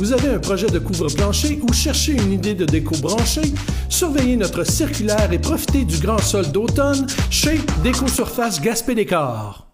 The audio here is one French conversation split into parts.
Vous avez un projet de couvre-plancher ou cherchez une idée de déco branchée? Surveillez notre circulaire et profitez du grand sol d'automne chez Déco Surface Gaspé Décor.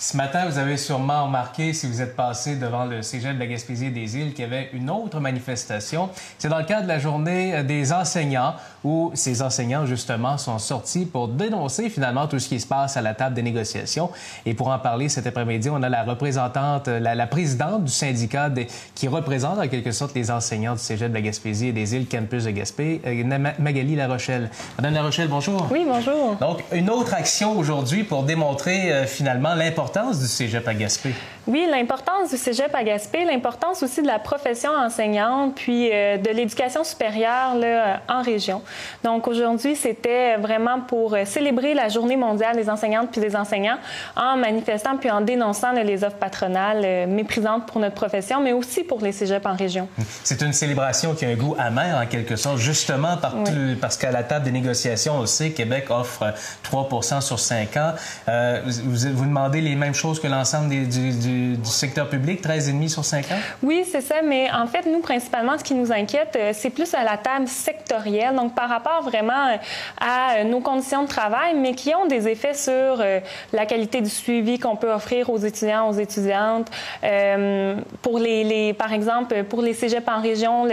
Ce matin, vous avez sûrement remarqué, si vous êtes passé devant le Cégep de la Gaspésie des Îles, qu'il y avait une autre manifestation. C'est dans le cadre de la journée des enseignants, où ces enseignants, justement, sont sortis pour dénoncer finalement tout ce qui se passe à la table des négociations. Et pour en parler cet après-midi, on a la représentante, la, présidente du syndicat qui représente en quelque sorte les enseignants du Cégep de la Gaspésie et des Îles Campus de Gaspé, euh, Magali Larochelle. Madame Larochelle, bonjour. Oui, bonjour. Donc, une autre action aujourd'hui pour démontrer euh, finalement l'importance du cégep à Gaspé. Oui, l'importance du cégep à Gaspé, l'importance aussi de la profession enseignante, puis euh, de l'éducation supérieure là, en région. Donc aujourd'hui, c'était vraiment pour euh, célébrer la Journée mondiale des enseignantes puis des enseignants en manifestant puis en dénonçant les offres patronales euh, méprisantes pour notre profession, mais aussi pour les cégeps en région. C'est une célébration qui a un goût amer en quelque sorte, justement parce qu'à la table des négociations, on sait Québec offre 3% sur 5 ans. vous, vous demandez les mêmes chose que l'ensemble du, secteur public, 13,5 sur 5 ans? Oui, c'est ça. Mais en fait, nous, principalement, ce qui nous inquiète, euh, c'est plus à la table sectorielle, donc par rapport vraiment euh, à euh, nos conditions de travail, mais qui ont des effets sur la qualité du suivi qu'on peut offrir aux étudiants, aux étudiantes. pour les, par exemple, pour les cégeps en région,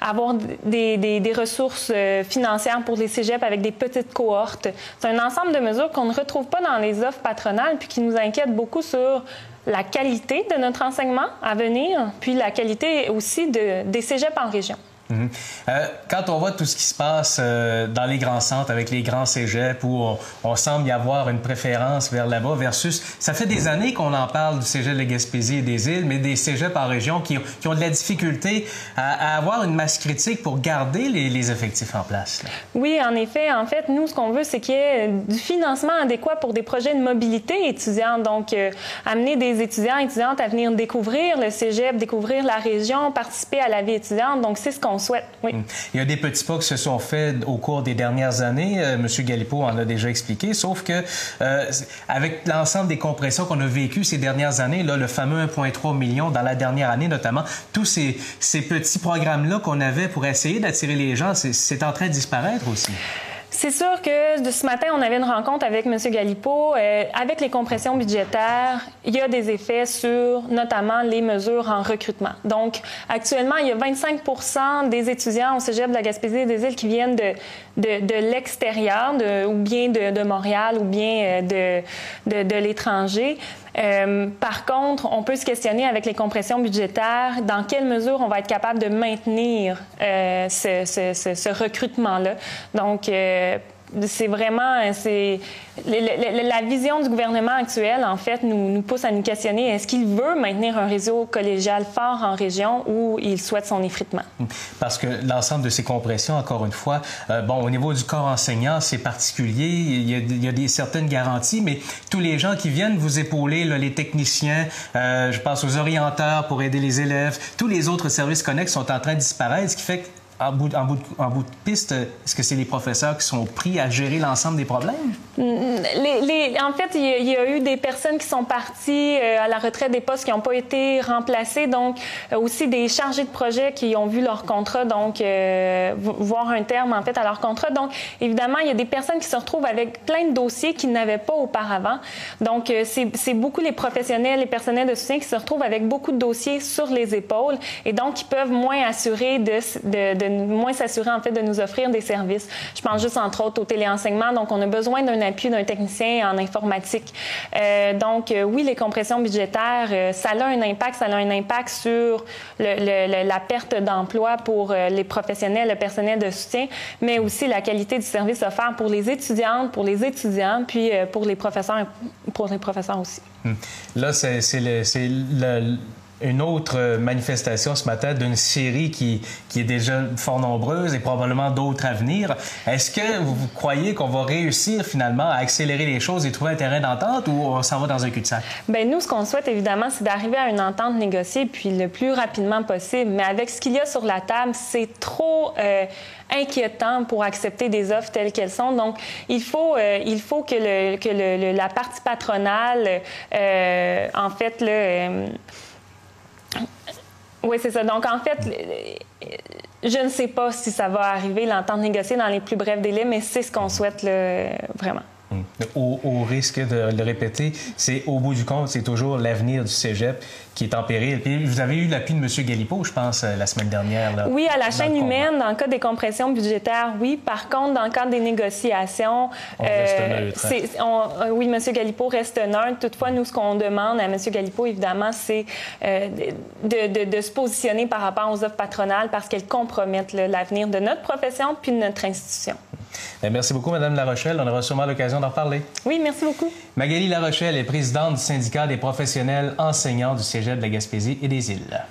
avoir des, des, ressources financières pour les cégeps avec des petites cohortes. C'est un ensemble de mesures qu'on ne retrouve pas dans les offres patronales puis qui nous inquiètent beaucoup sur la qualité de notre enseignement à venir, puis la qualité aussi de, des cégeps en région. Mhm. Euh, quand on voit tout ce qui se passe euh, dans les grands centres avec les grands cégeps où on, semble y avoir une préférence vers là-bas versus... Ça fait des années qu'on en parle du cégep de Gaspésie et des îles, mais des cégeps en région qui, ont de la difficulté à, avoir une masse critique pour garder les, les effectifs en place. Oui, en effet. En fait, nous, ce qu'on veut, c'est qu'il y ait du financement adéquat pour des projets de mobilité étudiante. Donc, euh, amener des étudiants et étudiantes à venir découvrir le cégep, découvrir la région, participer à la vie étudiante. Donc, c'est ce qu'on Oui. Hmm. Il y a des petits pas qui se sont faits au cours des dernières années. Monsieur Galipo en a déjà expliqué, sauf que euh, avec l'ensemble des compressions qu'on a vécues ces dernières années, là, le fameux 1,3 million dans la dernière année notamment, tous ces petits programmes-là qu'on avait pour essayer d'attirer les gens, c'est en train de disparaître aussi. C'est sûr que ce matin, on avait une rencontre avec M. Galipo. Euh, avec les compressions budgétaires, il y a des effets sur notamment les mesures en recrutement. Donc, actuellement, il y a 25% des étudiants au Cégep de la Gaspésie et des îles qui viennent de, de, de l'extérieur, ou bien de, de, Montréal, ou bien euh, de, de l'étranger. Euh, par contre, on peut se questionner avec les compressions budgétaires dans quelle mesure on va être capable de maintenir euh, ce, recrutement-là? Donc, euh, c'est vraiment c'est la, vision du gouvernement actuel en fait nous, nous pousse à nous questionner est-ce qu'il veut maintenir un réseau collégial fort en région ou il souhaite son effritement? Parce que l'ensemble de ces compressions encore une fois euh, bon au niveau du corps enseignant c'est particulier il y, a, des certaines garanties mais tous les gens qui viennent vous épauler les techniciens euh, je pense aux orienteurs pour aider les élèves tous les autres services connexes sont en train de disparaître ce qui fait que en bout, de, piste, est-ce que c'est les professeurs qui sont pris à gérer l'ensemble des problèmes? Les, les, en fait, il y, a, eu des personnes qui sont parties euh, à la retraite des postes qui n'ont pas été remplacés, donc euh, aussi des chargés de projet qui ont vu leur contrat, donc euh, voir un terme en fait à leur contrat. Donc, évidemment, il y a des personnes qui se retrouvent avec plein de dossiers qu'ils n'avaient pas auparavant. Donc, c'est beaucoup les professionnels, les personnels de soutien qui se retrouvent avec beaucoup de dossiers sur les épaules et donc ils peuvent moins assurer de moins s'assurer en fait de nous offrir des services. Je pense juste entre autres au téléenseignement. Donc, on a besoin d'un appui d'un technicien en informatique. Euh, donc, euh, oui, les compressions budgétaires, euh, ça a un impact. Ça a un impact sur la perte d'emploi pour les professionnels, le personnel de soutien, mais aussi la qualité du service offert pour les étudiantes, pour les étudiants, puis pour les professeurs, pour les professeurs aussi. Hmm. Là, c'est le une autre manifestation ce matin d'une série qui, qui est déjà fort nombreuse et probablement d'autres à venir. Est-ce que vous croyez qu'on va réussir finalement à accélérer les choses et trouver un terrain d'entente ou on s'en va dans un cul-de-sac? Bien, nous, ce qu'on souhaite évidemment, c'est d'arriver à une entente négociée puis le plus rapidement possible. Mais avec ce qu'il y a sur la table, c'est trop euh, inquiétant pour accepter des offres telles qu'elles sont. Donc, il faut, euh, il faut que, le, que le, la partie patronale, euh, en fait, le oui, c'est ça. Donc, en fait, je ne sais pas si ça va arriver, l'entente négociée dans les plus brefs délais, mais c'est ce qu'on souhaite vraiment. Hum. Au, risque de le répéter, c'est au bout du compte, c'est toujours l'avenir du cégep qui est en péril. Puis vous avez eu l'appui de M. Galipo, je pense, euh, la semaine dernière. oui, à la chaîne humaine, dans le cas des compressions budgétaires, oui. Par contre, dans le cadre des négociations, on reste euh, neutre. Euh, oui, M. Galipo reste neutre. Toutefois, nous, ce qu'on demande à M. Galipo, évidemment, c'est de, de, se positionner par rapport aux offres patronales parce qu'elles compromettent l'avenir de notre profession puis de notre institution. Ben, merci beaucoup, Mme Larochelle. On aura sûrement l'occasion d'en reparler. Oui, merci beaucoup. Magali Larochelle est présidente du syndicat des professionnels enseignants du Cégep de la Gaspésie et des Îles.